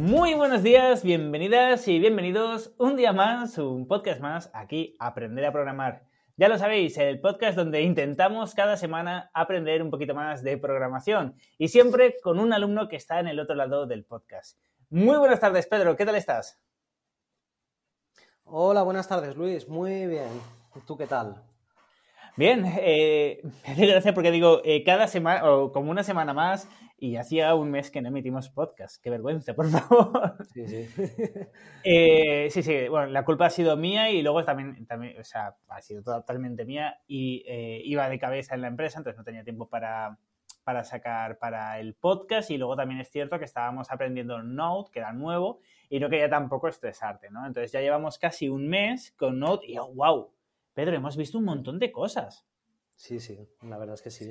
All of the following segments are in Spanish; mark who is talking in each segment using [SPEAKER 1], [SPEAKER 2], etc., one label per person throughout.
[SPEAKER 1] Muy buenos días, bienvenidas y bienvenidos un día más, un podcast más aquí, Aprender a Programar. Ya lo sabéis, el podcast donde intentamos cada semana aprender un poquito más de programación y siempre con un alumno que está en el otro lado del podcast. Muy buenas tardes, Pedro, ¿qué tal estás?
[SPEAKER 2] Hola, buenas tardes, Luis. Muy bien. ¿Tú qué tal?
[SPEAKER 1] Bien, eh, me hace gracia porque digo, eh, cada semana, o como una semana más, y hacía un mes que no emitimos podcast. Qué vergüenza, por favor.
[SPEAKER 2] Sí, sí.
[SPEAKER 1] Eh, sí, sí, bueno, la culpa ha sido mía y luego también, también o sea, ha sido totalmente mía y eh, iba de cabeza en la empresa, entonces no tenía tiempo para, para sacar para el podcast y luego también es cierto que estábamos aprendiendo Node, que era nuevo, y no quería tampoco estresarte, ¿no? Entonces ya llevamos casi un mes con Node y, oh, wow, Pedro, hemos visto un montón de cosas.
[SPEAKER 2] Sí, sí, la verdad es que sí.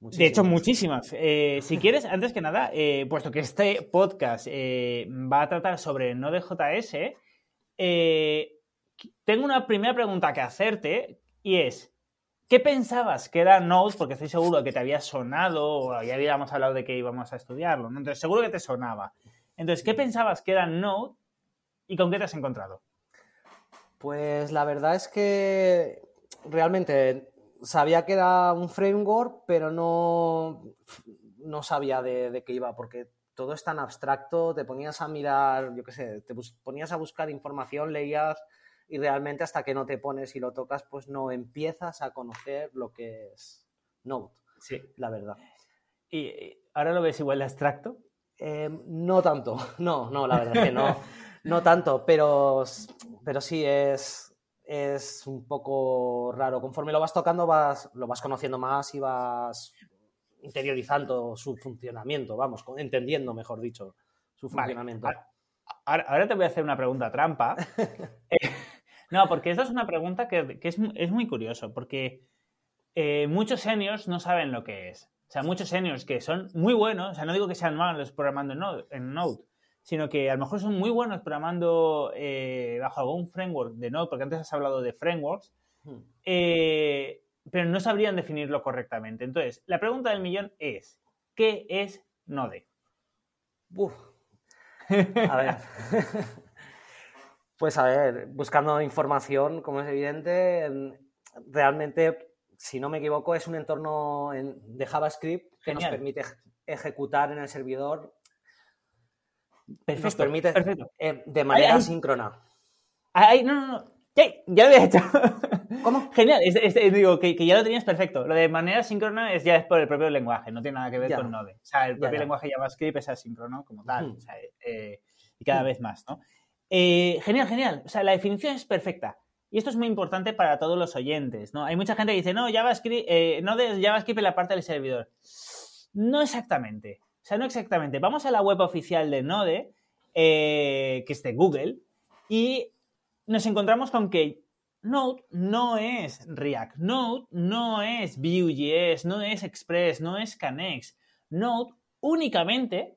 [SPEAKER 1] De hecho, muchísimas. Eh, si quieres, antes que nada, eh, puesto que este podcast eh, va a tratar sobre Node.js, tengo una primera pregunta que hacerte y es, ¿qué pensabas que era Node? Porque estoy seguro que te había sonado o ya habíamos hablado de que íbamos a estudiarlo, ¿no? Entonces, seguro que te sonaba. Entonces, ¿qué pensabas que era Node y con qué te has encontrado?
[SPEAKER 2] Pues la verdad es que realmente sabía que era un framework, pero no, no sabía de, qué iba, porque todo es tan abstracto, te ponías a mirar, yo qué sé, te ponías a buscar información, leías y realmente hasta que no te pones y lo tocas, pues no empiezas a conocer lo que es Node. Sí. La verdad.
[SPEAKER 1] ¿Y ahora lo ves igual de abstracto?
[SPEAKER 2] Em, no tanto, no, no, la verdad que no, no tanto, pero, pero sí es, es un poco raro. Conforme lo vas tocando, vas, lo vas conociendo más y vas interiorizando su funcionamiento, vamos, entendiendo, mejor dicho, su funcionamiento.
[SPEAKER 1] Ahora, te voy a hacer una pregunta trampa. Eh, no, porque esta es una pregunta que, es, muy curioso, porque eh, muchos seniors no saben lo que es. O sea, muchos seniors que son muy buenos, o sea, no digo que sean malos programando en Node, sino que a lo mejor son muy buenos programando eh, bajo algún framework de Node, porque antes has hablado de frameworks, hmm. eh, pero no sabrían definirlo correctamente. Entonces, la pregunta del millón es, ¿qué es Node?
[SPEAKER 2] A ver. pues a ver, buscando información, como es evidente, realmente, si no me equivoco, es un entorno de JavaScript que nos permite ejecutar en el servidor
[SPEAKER 1] Perfecto.
[SPEAKER 2] permite eh, de manera síncrona.
[SPEAKER 1] no, no, no. Ya lo había hecho.
[SPEAKER 2] ¿Cómo?
[SPEAKER 1] Genial. digo, que, ya lo tenías perfecto. Lo de manera síncrona es ya es por el propio lenguaje, no tiene nada que ver con Node. O sea, el propio lenguaje JavaScript es asíncrono como tal. o sea, eh, y cada vez más, ¿no? Eh, genial, genial. O sea, la definición es perfecta. Y esto es muy importante para todos los oyentes, ¿no? Hay mucha gente que dice, no, JavaScript, Node es JavaScript en la parte del servidor. No exactamente. O sea, no exactamente. Vamos a la web oficial de Node, eh, que es de Google, y nos encontramos con que Node no es React, Node no es Vue.js, no es Express, no es Canex. Node únicamente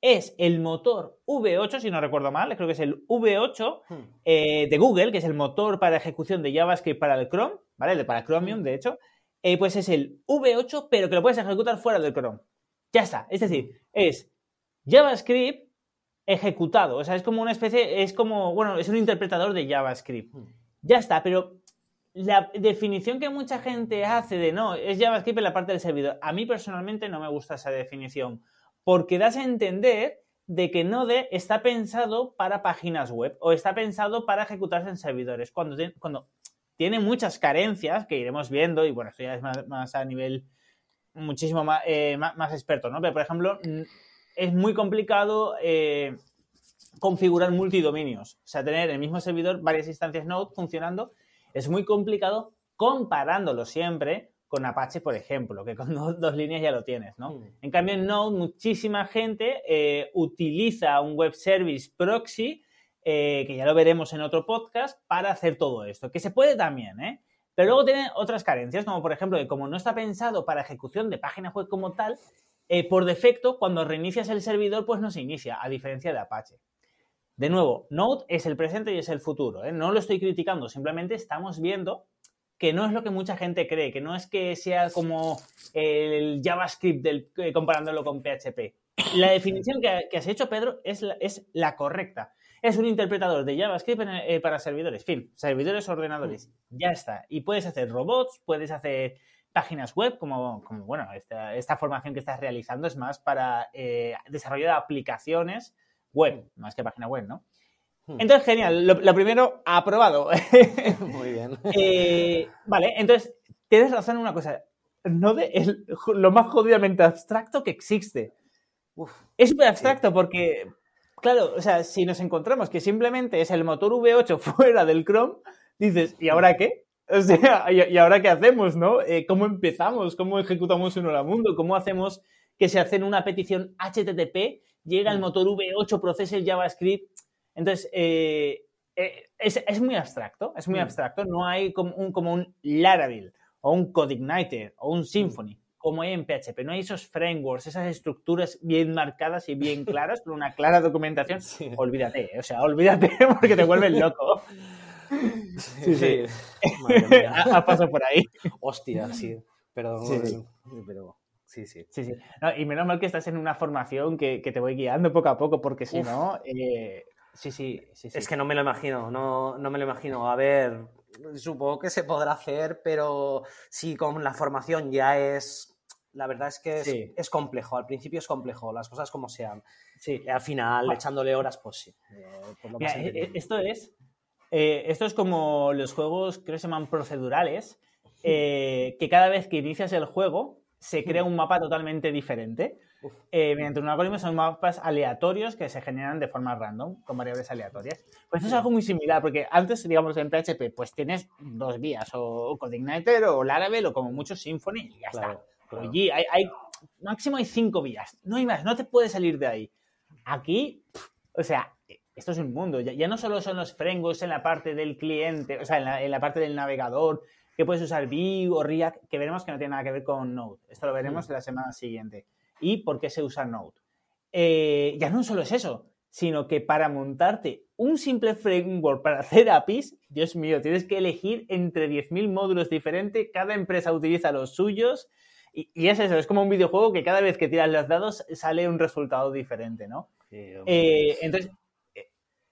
[SPEAKER 1] es el motor V8, si no recuerdo mal, creo que es el V8 hmm. eh, de Google, que es el motor para ejecución de JavaScript para el Chrome, ¿vale? Para Chromium, de hecho. Eh, pues es el V8, pero que lo puedes ejecutar fuera del Chrome. Ya está. Es decir, es JavaScript ejecutado. O sea, es como una especie, es como, bueno, es un interpretador de JavaScript. Hmm. Ya está, pero la definición que mucha gente hace de no, es JavaScript en la parte del servidor. A mí personalmente no me gusta esa definición, porque das a entender de que Node está pensado para páginas web o está pensado para ejecutarse en servidores, cuando, cuando tiene muchas carencias que iremos viendo, y bueno, esto ya es más a nivel muchísimo eh, más, más, experto, ¿no? Pero, por ejemplo, es muy complicado eh, configurar multidominios. O sea, tener en el mismo servidor varias instancias Node funcionando es muy complicado comparándolo siempre con Apache, por ejemplo, que con dos, líneas ya lo tienes, ¿no? Mm. En cambio, en Node, muchísima gente eh, utiliza un web service proxy, eh, que ya lo veremos en otro podcast, para hacer todo esto, que se puede también, ¿eh? Pero luego tiene otras carencias, como por ejemplo, que como no está pensado para ejecución de página web como tal, eh, por defecto, cuando reinicias el servidor, pues no se inicia, a diferencia de Apache. De nuevo, Node es el presente y es el futuro. No lo estoy criticando, simplemente estamos viendo que no es lo que mucha gente cree, que no es que sea como el JavaScript eh, comparándolo con PHP. La definición que, has hecho, Pedro, es la, es la, correcta. Es un interpretador de JavaScript eh, para servidores, fin, servidores ordenadores. Ya está. Y puedes hacer robots, puedes hacer páginas web, como, como bueno, esta, formación que estás realizando es más para eh, desarrollo de aplicaciones web, más que página web, ¿no? Hmm. Entonces, genial. Lo, primero, aprobado.
[SPEAKER 2] Muy bien.
[SPEAKER 1] Eh, vale, entonces, tienes razón en una cosa. Node es lo más jodidamente abstracto que existe. es súper abstracto porque, claro, o sea, si nos encontramos que simplemente es el motor V8 fuera del Chrome, dices, ¿y ahora qué? O sea, ¿y, ahora qué hacemos, no? Eh, ¿Cómo empezamos? ¿Cómo ejecutamos un hola mundo? ¿Cómo hacemos que se hace una petición HTTP, llega el hmm. motor V8, procese el JavaScript entonces, eh, eh, es, muy abstracto, es muy mm. abstracto. No hay como un, como un Laravel o un CodeIgniter o un Symfony como hay en PHP. No hay esos frameworks, esas estructuras bien marcadas y bien claras, con una clara documentación. Olvídate, o sea, olvídate porque te vuelves loco. Sí, sí. Ha pasado por ahí.
[SPEAKER 2] Hostia, sí. Pero, pero sí, sí.
[SPEAKER 1] sí, sí. y menos mal que estás en una formación que, te voy guiando poco a poco, porque si no, eh, Sí, sí, sí,
[SPEAKER 2] Es que no me lo imagino, no, no me lo imagino. A ver, supongo que se podrá hacer, pero sí, con la formación ya es. La verdad es que es, complejo, al principio es complejo, las cosas como sean. Sí. al final, echándole horas, pues sí.
[SPEAKER 1] Eh, eh, esto es. Eh, esto es como los juegos, creo que se llaman procedurales, que cada vez que inicias el juego se crea un mapa totalmente diferente. Eh, mediante un algoritmo son mapas aleatorios que se generan de forma random, con variables aleatorias. Pues esto es algo muy similar, porque antes, digamos, en PHP, pues tienes dos vías, o CodeIgniter, o Laravel, o como mucho Symfony, y ya está. Allí hay, máximo hay cinco vías, no hay más, no te puedes salir de ahí. Aquí, o sea, esto es un mundo. Ya, no solo son los frameworks en la parte del cliente, o sea, en la, en la parte del navegador, que puedes usar Vue o React, que veremos que no tiene nada que ver con Node. Esto lo veremos la semana siguiente y por qué se usa Node. Eh, ya no solo es eso, sino que para montarte un simple framework para hacer APIs, Dios mío, tienes que elegir entre 10.000 módulos diferentes, cada empresa utiliza los suyos y, es eso, es como un videojuego que cada vez que tiras los dados sale un resultado diferente, ¿no? Eh, entonces,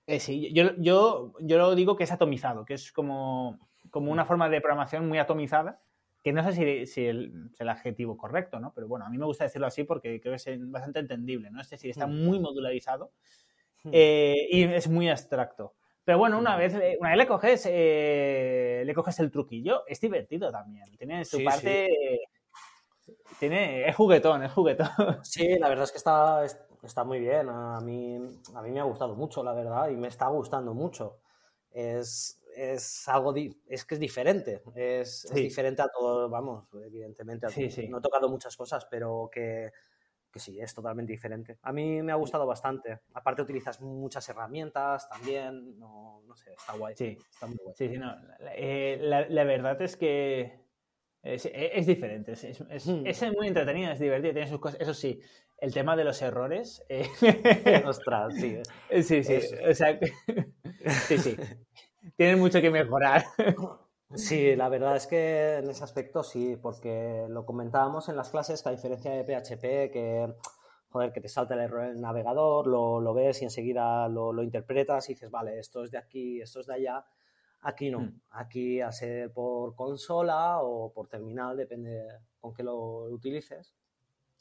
[SPEAKER 1] eh, sí, yo, yo, yo lo digo que es atomizado, que es como, como una forma de programación muy atomizada que no sé si, el, es el adjetivo correcto, ¿no? Pero bueno, a mí me gusta decirlo así porque creo que es bastante entendible, ¿no? Es decir, está mm. muy modularizado mm. eh, y es muy abstracto. Pero bueno, una mm. vez, una vez le coges, eh, le coges el truquillo, es divertido también. Tiene su parte. Tiene, es juguetón, es juguetón.
[SPEAKER 2] Sí, la verdad es que está, está muy bien. A mí, a mí me ha gustado mucho, la verdad, y me está gustando mucho. Es, es algo, es que es diferente, es, diferente a todo, vamos, evidentemente, no he tocado muchas cosas, pero que, que, sí, es totalmente diferente. A mí me ha gustado bastante, aparte utilizas muchas herramientas también, no, no sé, está guay.
[SPEAKER 1] Sí,
[SPEAKER 2] está
[SPEAKER 1] muy guay. Sí, sí, no, la, eh, verdad es que es, es diferente, es, es, hmm. es, muy entretenido, es divertido, tiene sus cosas, eso sí, el tema de los errores. Eh...
[SPEAKER 2] Ostras, sí.
[SPEAKER 1] Sí, sí, o sea, sí, sí tienen mucho que mejorar.
[SPEAKER 2] Sí, la verdad es que en ese aspecto sí, porque lo comentábamos en las clases que a diferencia de PHP, que joder, que te salta el error en el navegador, lo, ves y enseguida lo, interpretas y dices, vale, esto es de aquí, esto es de allá. Aquí no, hmm. aquí a ser por consola o por terminal, depende con qué lo utilices,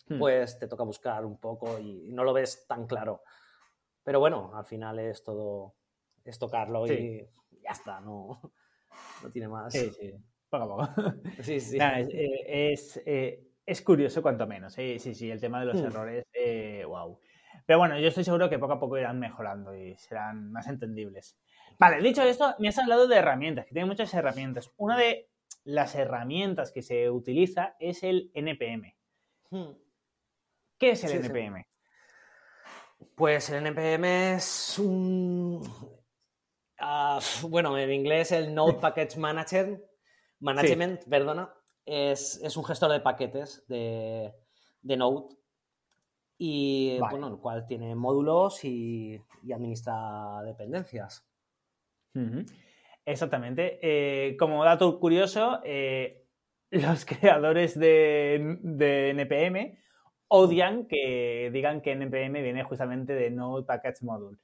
[SPEAKER 2] hmm. pues te toca buscar un poco y no lo ves tan claro. Pero bueno, al final es todo, es tocarlo y está, no, no tiene más.
[SPEAKER 1] Sí, sí, poco a poco. Sí, sí. Eh, es, eh, es, curioso cuanto menos, sí, sí, sí, el tema de los hmm. errores, wow. Eh, Pero bueno, yo estoy seguro que poco a poco irán mejorando y serán más entendibles. Vale, dicho esto, me has hablado de herramientas, que tiene muchas herramientas. Una de, las herramientas que se utiliza es el NPM. Hmm. ¿Qué es el NPM?
[SPEAKER 2] Pues el NPM es un... Ah, bueno, en inglés el Node Package Manager, Management, perdona, es, un gestor de paquetes de, Node y bueno, el cual tiene módulos y, administra dependencias.
[SPEAKER 1] Exactamente. Eh, como dato curioso, eh, los creadores de, de, NPM odian que digan que NPM viene justamente de Node Package Module.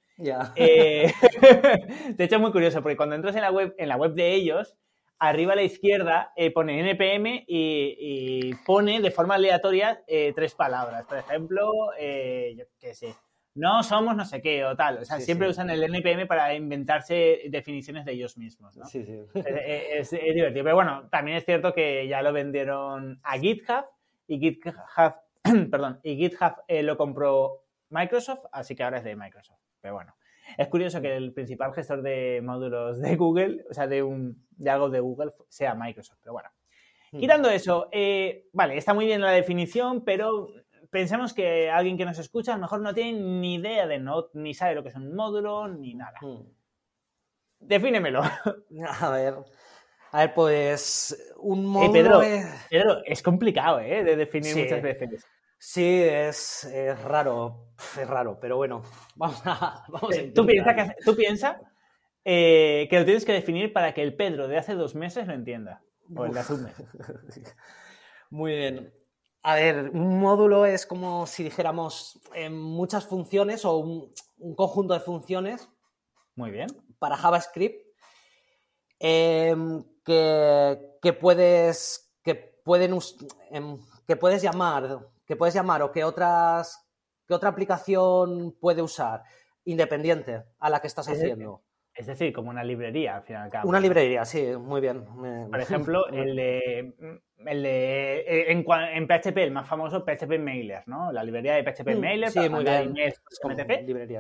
[SPEAKER 1] Eh, de hecho, es muy curioso, porque cuando entras en la web, en la web de ellos, arriba a la izquierda pone NPM y, pone de forma aleatoria tres palabras. Por ejemplo, yo qué sé, no somos no sé qué o tal. O sea, siempre usan el NPM para inventarse definiciones de ellos mismos, ¿no?
[SPEAKER 2] Sí, sí.
[SPEAKER 1] Es, divertido. Pero bueno, también es cierto que ya lo vendieron a GitHub y GitHub, perdón, y GitHub eh, lo compró Microsoft, así que ahora es de Microsoft. Pero bueno, es curioso que el principal gestor de módulos de Google, o sea, de, un, de algo de Google, sea Microsoft. Pero bueno, hmm. Quitando eso, eh, vale, está muy bien la definición, pero pensemos que alguien que nos escucha a lo mejor no tiene ni idea de Node, ni sabe lo que es un módulo, ni nada. Hmm. Defínemelo.
[SPEAKER 2] A ver. A ver, pues un
[SPEAKER 1] eh, módulo. Pedro, es... complicado, ¿eh? De definir muchas veces.
[SPEAKER 2] Sí, es, raro. Es raro, pero bueno. Vamos a. Vamos
[SPEAKER 1] eh, ¿Tú piensas que, tú piensa, eh, que lo tienes que definir para que el Pedro de hace dos meses lo entienda. O el de hace un mes.
[SPEAKER 2] Muy bien. A ver, un módulo es como si dijéramos muchas funciones o un, conjunto de funciones.
[SPEAKER 1] Muy bien.
[SPEAKER 2] Para JavaScript. Em, que, puedes. que pueden em, que puedes llamar. Que puedes llamar o que otras. que otra aplicación puede usar. Independiente a la que estás haciendo.
[SPEAKER 1] Es decir, como una librería, al final
[SPEAKER 2] Una librería, sí, muy bien.
[SPEAKER 1] Por ejemplo, el de, el de eh, en, en, PHP, el más famoso, PHP Mailer, ¿no? La librería de PHP mm, Mailer
[SPEAKER 2] sí, muy bien.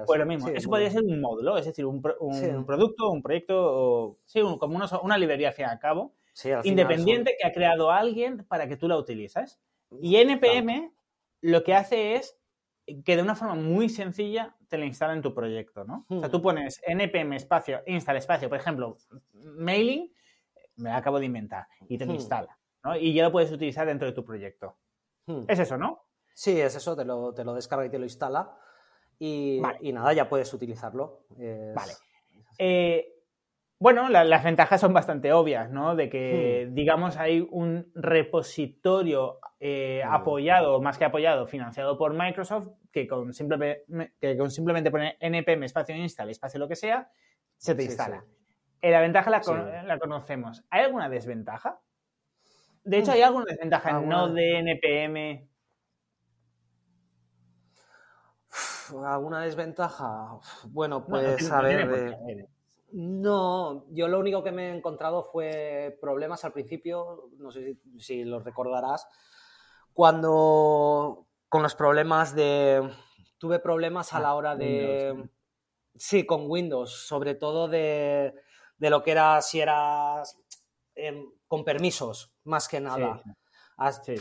[SPEAKER 1] pues lo mismo. Eso podría ser un módulo, es decir, un, un producto, un proyecto, o, sí, como una, librería al fin y al cabo, independiente que ha creado alguien para que tú la utilices. Y NPM lo que hace es que de una forma muy sencilla te la instala en tu proyecto, ¿no? O sea, hmm. tú pones npm espacio, install espacio, por ejemplo, mailing, me acabo de inventar, y te lo hmm. instala, ¿no? Y ya lo puedes utilizar dentro de tu proyecto. Hmm. Es eso, ¿no?
[SPEAKER 2] Sí, es eso, te lo, te lo descarga y te lo instala. Y, y nada, ya puedes utilizarlo.
[SPEAKER 1] Vale. Eh, bueno, las ventajas son bastante obvias, ¿no? De que, hmm. digamos, hay un repositorio eh, apoyado, más que apoyado, financiado por Microsoft, que con, simplemente poner npm espacio install, espacio lo que sea, se te instala. Eh, la ventaja la, conocemos. ¿Hay alguna desventaja? De hecho, ¿hay hmm. alguna desventaja en no de npm?
[SPEAKER 2] ¿Alguna desventaja? Bueno, pues a ver. No, yo lo único que me he encontrado fue problemas al principio, no sé si, los recordarás, cuando con los problemas de... Tuve problemas a la hora de... Sí, con Windows, sobre todo de, lo que era si eras em, con permisos, más que nada. Así,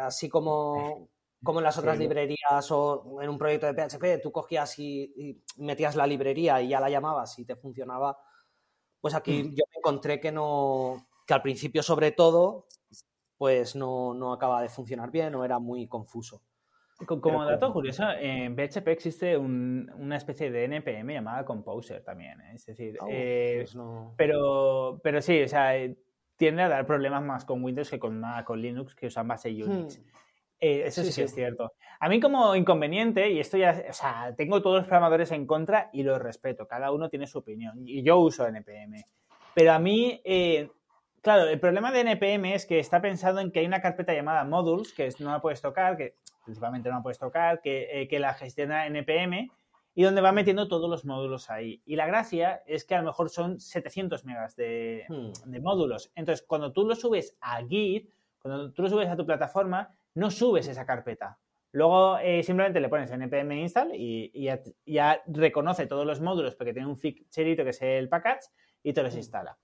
[SPEAKER 2] así como como en las otras librerías o en un proyecto de PHP, tú cogías y, metías la librería y ya la llamabas y te funcionaba. Pues aquí mm. yo me encontré que no, que al principio sobre todo, pues no, no acaba de funcionar bien o era muy confuso.
[SPEAKER 1] Como dato curioso, en PHP existe una especie de NPM llamada Composer también. ¿eh? Es decir, oh, eh, pues pero, pero sí, o sea, tiende a dar problemas más con Windows que con, con Linux, que usan base Unix. Hmm. Eh, eso sí, sí, es cierto. A mí como inconveniente, y esto ya, o sea, tengo todos los programadores en contra y los respeto, cada uno tiene su opinión, y yo uso NPM. Pero a mí, eh, claro, el problema de NPM es que está pensado en que hay una carpeta llamada modules, que no la puedes tocar, que principalmente no la puedes tocar, que, eh, que la gestiona NPM, y donde va metiendo todos los módulos ahí. Y la gracia es que a lo mejor son 700 megas de, hmm. de módulos. Entonces, cuando tú lo subes a Git, cuando tú lo subes a tu plataforma, no subes esa carpeta. Luego eh, simplemente le pones npm install y, ya, reconoce todos los módulos porque tiene un ficherito que es el package y te los instala.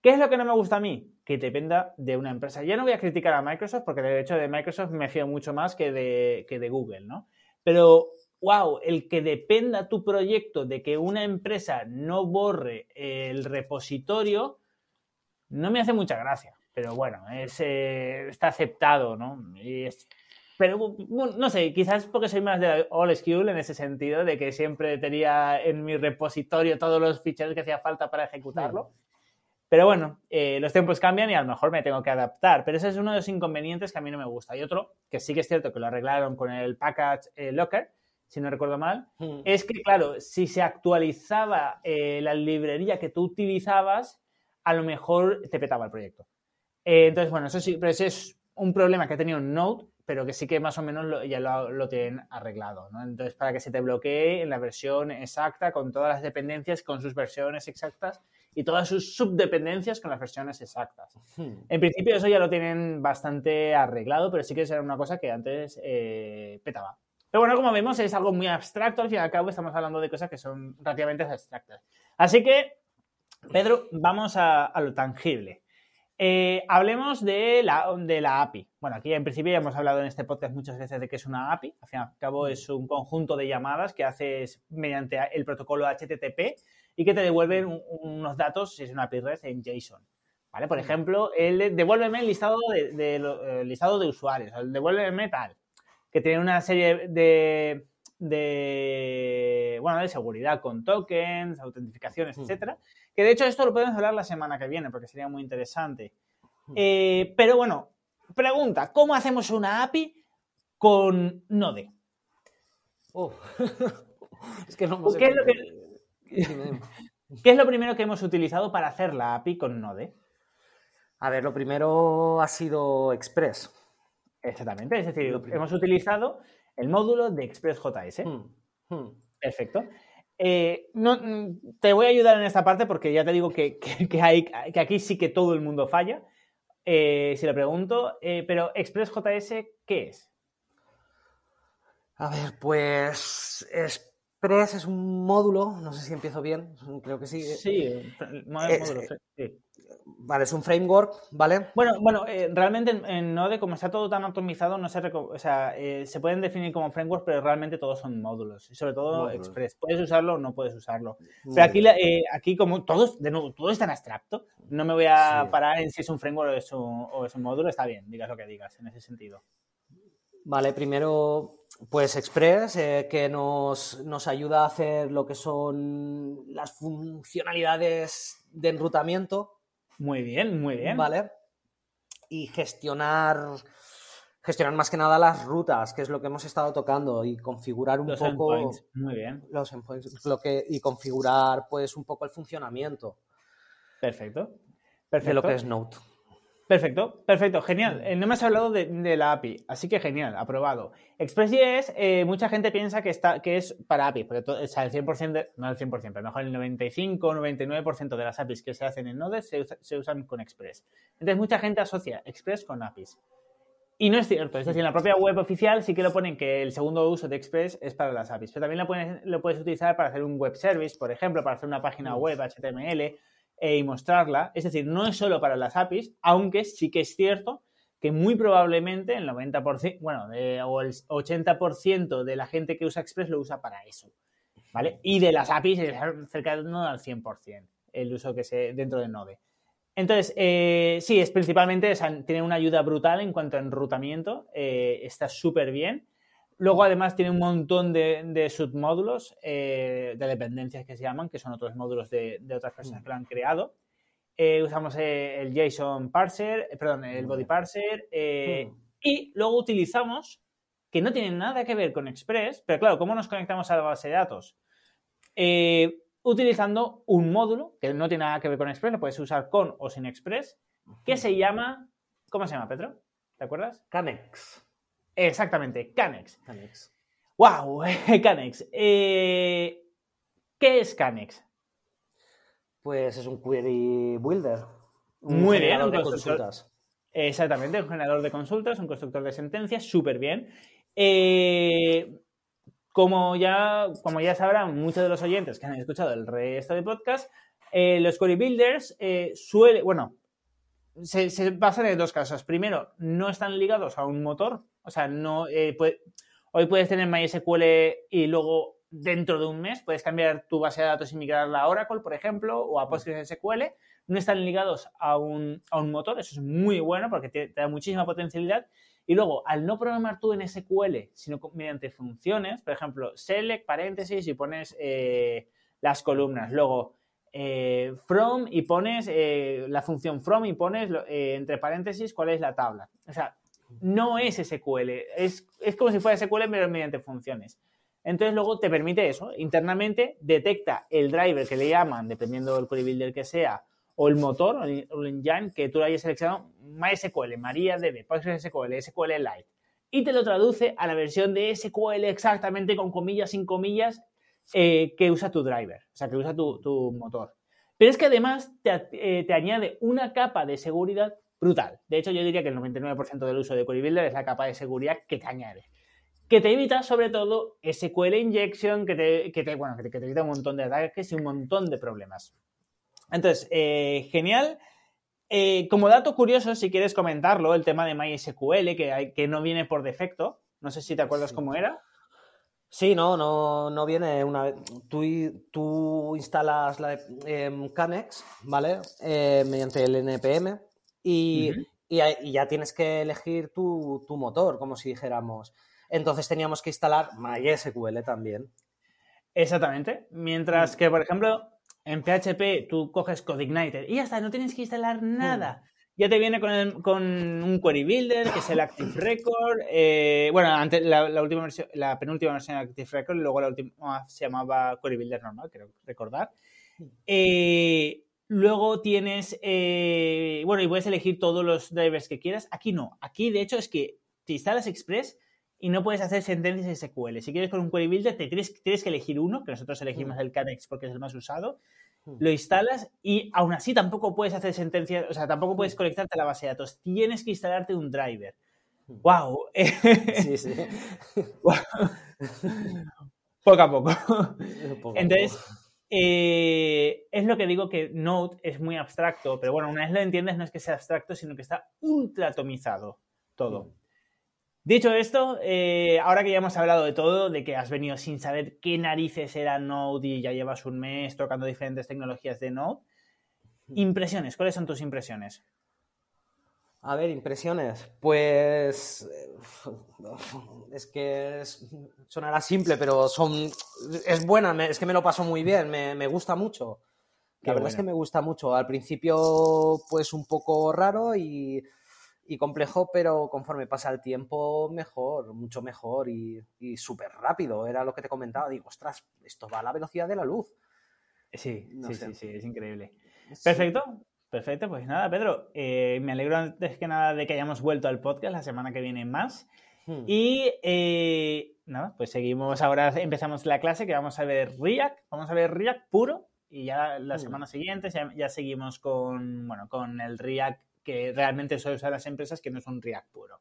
[SPEAKER 1] ¿Qué es lo que no me gusta a mí? Que dependa de una empresa. Ya no voy a criticar a Microsoft porque de hecho de Microsoft me fío mucho más que de, que de Google, ¿no? Pero, wow, el que dependa tu proyecto de que una empresa no borre el repositorio, no me hace mucha gracia. Pero bueno, es, eh, está aceptado, ¿no? pero no sé, quizás porque soy más de all school en ese sentido, de que siempre tenía en mi repositorio todos los ficheros que hacía falta para ejecutarlo. Pero bueno, eh, los tiempos cambian y a lo mejor me tengo que adaptar. Pero ese es uno de los inconvenientes que a mí no me gusta. Y otro, que sí que es cierto que lo arreglaron con el package eh, locker, si no recuerdo mal, hmm. es que, claro, si se actualizaba eh, la librería que tú utilizabas, a lo mejor te petaba el proyecto. Entonces, bueno, eso sí, pero ese es un problema que ha tenido Node, pero que sí que más o menos ya lo, lo, tienen arreglado. ¿no? Entonces, para que se te bloquee en la versión exacta, con todas las dependencias, con sus versiones exactas, y todas sus subdependencias con las versiones exactas. Hmm. En principio eso ya lo tienen bastante arreglado, pero sí que era una cosa que antes eh, petaba. Pero bueno, como vemos, es algo muy abstracto. Al fin y al cabo, estamos hablando de cosas que son relativamente abstractas. Así que, Pedro, vamos a, lo tangible. Eh, hablemos de la, de la API. Bueno, aquí en principio ya hemos hablado en este podcast muchas veces de que es una API. Al fin y al cabo, es un conjunto de llamadas que haces mediante el protocolo HTTP y que te devuelven unos datos si es una API REST en JSON. ¿Vale? Por ejemplo, el devuélveme el listado de, listado de usuarios, el devuélveme tal, que tiene una serie de, de, bueno, de seguridad con tokens, autentificaciones, etc. etcétera. Que de hecho esto lo podemos hablar la semana que viene porque sería muy interesante. Eh, pero bueno, pregunta, ¿cómo hacemos una API con Node?
[SPEAKER 2] Oh. es que no
[SPEAKER 1] ¿Qué es lo que, ¿Qué es lo primero que hemos utilizado para hacer la API con Node?
[SPEAKER 2] A ver, lo primero ha sido Express.
[SPEAKER 1] Exactamente, es decir, hemos utilizado el módulo de ExpressJS. Hmm, hmm. Perfecto. Eh, no, te voy a ayudar en esta parte porque ya te digo que, hay, que aquí sí que todo el mundo falla, eh, si lo pregunto, eh, pero ExpressJS, ¿qué es?
[SPEAKER 2] A ver, pues es Express es un módulo, no sé si empiezo bien, creo que sí.
[SPEAKER 1] Sí, módulo, sí.
[SPEAKER 2] Vale, es un framework, ¿vale?
[SPEAKER 1] Bueno, bueno, eh, realmente en, Node, como está todo tan optimizado, no se, o sea, eh, se pueden definir como framework, pero realmente todos son módulos, y sobre todo Express. Puedes usarlo o no puedes usarlo. pero aquí, eh, aquí como todos, de nuevo, todo es tan abstracto, no me voy a parar en si es un framework o es un, o es un módulo, está bien, digas lo que digas en ese sentido.
[SPEAKER 2] Vale, primero pues Express, eh, que nos, ayuda a hacer lo que son las funcionalidades de enrutamiento.
[SPEAKER 1] Muy bien, muy bien.
[SPEAKER 2] ¿Vale? Y gestionar, gestionar más que nada las rutas, que es lo que hemos estado tocando, y configurar un poco.
[SPEAKER 1] Muy bien.
[SPEAKER 2] Los endpoints, lo que, y configurar pues un poco el funcionamiento.
[SPEAKER 1] Perfecto.
[SPEAKER 2] Perfecto. De lo que es Node.
[SPEAKER 1] Perfecto, perfecto, genial. Eh, no me has hablado de, la API, así que genial, aprobado. ExpressJS, eh, mucha gente piensa que, está, que es para API, porque todo, o sea, el 100%, no el 100%, pero mejor el 95 o 99% de las APIs que se hacen en Node se, usan con Express. Entonces, mucha gente asocia Express con APIs. Y no es cierto, es decir, en la propia web oficial sí que lo ponen que el segundo uso de Express es para las APIs, pero también lo puedes, lo puedes utilizar para hacer un web service, por ejemplo, para hacer una página web HTML e y mostrarla. Es decir, no es solo para las APIs, aunque sí que es cierto que muy probablemente el 90%, bueno, o el 80% de la gente que usa Express lo usa para eso. ¿Vale? Y de las APIs es cercano al 100% el uso que se dentro de Node. Entonces, eh, sí, es principalmente, tiene una ayuda brutal en cuanto a enrutamiento, eh, está súper bien. Luego, además, tiene un montón de, submódulos eh, de dependencias que se llaman, que son otros módulos de, otras personas mm. que lo han creado. Eh, usamos eh, el JSON parser, perdón, el body parser. Mm. Y luego utilizamos, que no tiene nada que ver con Express, pero claro, ¿cómo nos conectamos a la base de datos? utilizando un módulo que no tiene nada que ver con Express, lo puedes usar con o sin Express, que se llama, ¿cómo se llama, Pedro? ¿Te acuerdas?
[SPEAKER 2] Canex.
[SPEAKER 1] Exactamente, Canex. Canex. ¡Wow! Canex. Eh, ¿Qué es Canex?
[SPEAKER 2] Pues es un query builder.
[SPEAKER 1] Un Muy bien, un de consultas. Exactamente, un generador de consultas, un constructor de sentencias, súper bien. Eh, como, ya, como ya sabrán muchos de los oyentes que han escuchado el resto de podcast, Eh, los query builders eh, suele, bueno, se, se, basan en dos casos. Primero, no están ligados a un motor, o sea, no eh, hoy puedes tener MySQL y luego dentro de un mes puedes cambiar tu base de datos y migrarla a Oracle, por ejemplo, o a PostgreSQL. No están ligados a un, a un motor, eso es muy bueno porque te, te da muchísima potencialidad. Y luego, al no programar tú en SQL, sino mediante funciones, por ejemplo, select, paréntesis y pones eh, las columnas. Luego, eh, from y pones eh, la función from y pones eh, entre paréntesis cuál es la tabla. O sea, no es SQL, es, es como si fuera SQL pero mediante funciones. Entonces luego te permite eso, internamente detecta el driver que le llaman, dependiendo del query builder que sea, o el motor o el, engine que tú hayas seleccionado, MySQL, MariaDB, PostgreSQL, SQLite, y te lo traduce a la versión de SQL exactamente con comillas, sin comillas, eh, que usa tu driver, o sea, que usa tu, motor. Pero es que además eh, te, añade una capa de seguridad brutal. De hecho, yo diría que el 99% del uso de Query Builder es la capa de seguridad que te añade. Que te evita, sobre todo, SQL injection, que te, que te, bueno, que te, evita un montón de ataques y un montón de problemas. Entonces, eh, genial. como dato curioso, si quieres comentarlo, el tema de MySQL, que, que no viene por defecto. No sé si te acuerdas cómo era.
[SPEAKER 2] Sí, no, no, no viene una vez. Tú, tú instalas la eh, Canex, ¿vale? Eh, mediante el NPM y, y, ya tienes que elegir tu, tu, motor, como si dijéramos. Entonces teníamos que instalar MySQL también.
[SPEAKER 1] Exactamente. Mientras mm. que, por ejemplo, en PHP tú coges CodeIgniter y ya está, no tienes que instalar mm. nada ya te viene con, un query builder, que es el Active Record. Eh, bueno, antes, la, última versión, la penúltima versión de Active Record, y luego la última se llamaba query builder normal, creo recordar. Eh, luego tienes, eh, bueno, y puedes elegir todos los drivers que quieras. Aquí no. Aquí, de hecho, es que te instalas Express y no puedes hacer sentencias SQL. Si quieres con un query builder, te tienes, tienes que elegir uno, que nosotros elegimos mm. el Canex porque es el más usado lo instalas y aún así tampoco puedes hacer sentencias, o sea, tampoco puedes conectarte a la base de datos. Tienes que instalarte un driver. ¡Wow! Sí, sí. poco a poco. Entonces, eh, es lo que digo que Node es muy abstracto, pero bueno, una vez lo entiendes, no es que sea abstracto, sino que está ultra atomizado todo. Dicho esto, eh, ahora que ya hemos hablado de todo, de que has venido sin saber qué narices era Node y ya llevas un mes tocando diferentes tecnologías de Node, impresiones, ¿cuáles son tus impresiones?
[SPEAKER 2] A ver, impresiones. Pues es que sonará simple, pero son es buena, es que me lo paso muy bien, me, gusta mucho. La verdad es que me gusta mucho. Al principio, pues un poco raro y y complejo, pero conforme pasa el tiempo, mejor, mucho mejor y, súper rápido. Era lo que te comentaba. Digo, ostras, esto va a la velocidad de la luz.
[SPEAKER 1] Sí, sí, sí, sí, es increíble. Perfecto, perfecto. Pues nada, Pedro, eh, me alegro antes que nada de que hayamos vuelto al podcast la semana que viene más. Hmm. Y eh, nada, pues seguimos ahora, empezamos la clase que vamos a ver React, vamos a ver React puro y ya la hmm. semana siguiente ya, ya, seguimos con, bueno, con el React que realmente suelen usar las empresas que no son React puro.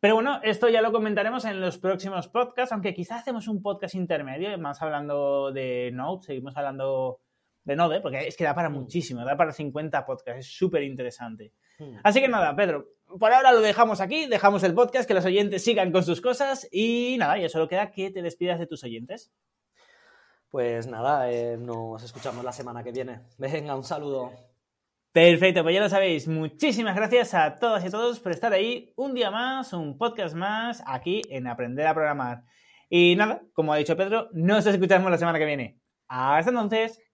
[SPEAKER 1] Pero bueno, esto ya lo comentaremos en los próximos podcasts, aunque quizás hacemos un podcast intermedio, más hablando de Node, seguimos hablando de Node, porque es que da para mm. muchísimo, da para 50 podcasts, es súper interesante. Mm. Así que nada, Pedro, por ahora lo dejamos aquí, dejamos el podcast, que los oyentes sigan con sus cosas y nada, ya solo queda que te despidas de tus oyentes.
[SPEAKER 2] Pues nada, eh, nos escuchamos la semana que viene. Venga, un saludo.
[SPEAKER 1] Perfecto, pues ya lo sabéis. Muchísimas gracias a todas y a todos por estar ahí un día más, un podcast más, aquí en Aprender a Programar. Y nada, como ha dicho Pedro, nos escuchamos la semana que viene. Hasta entonces.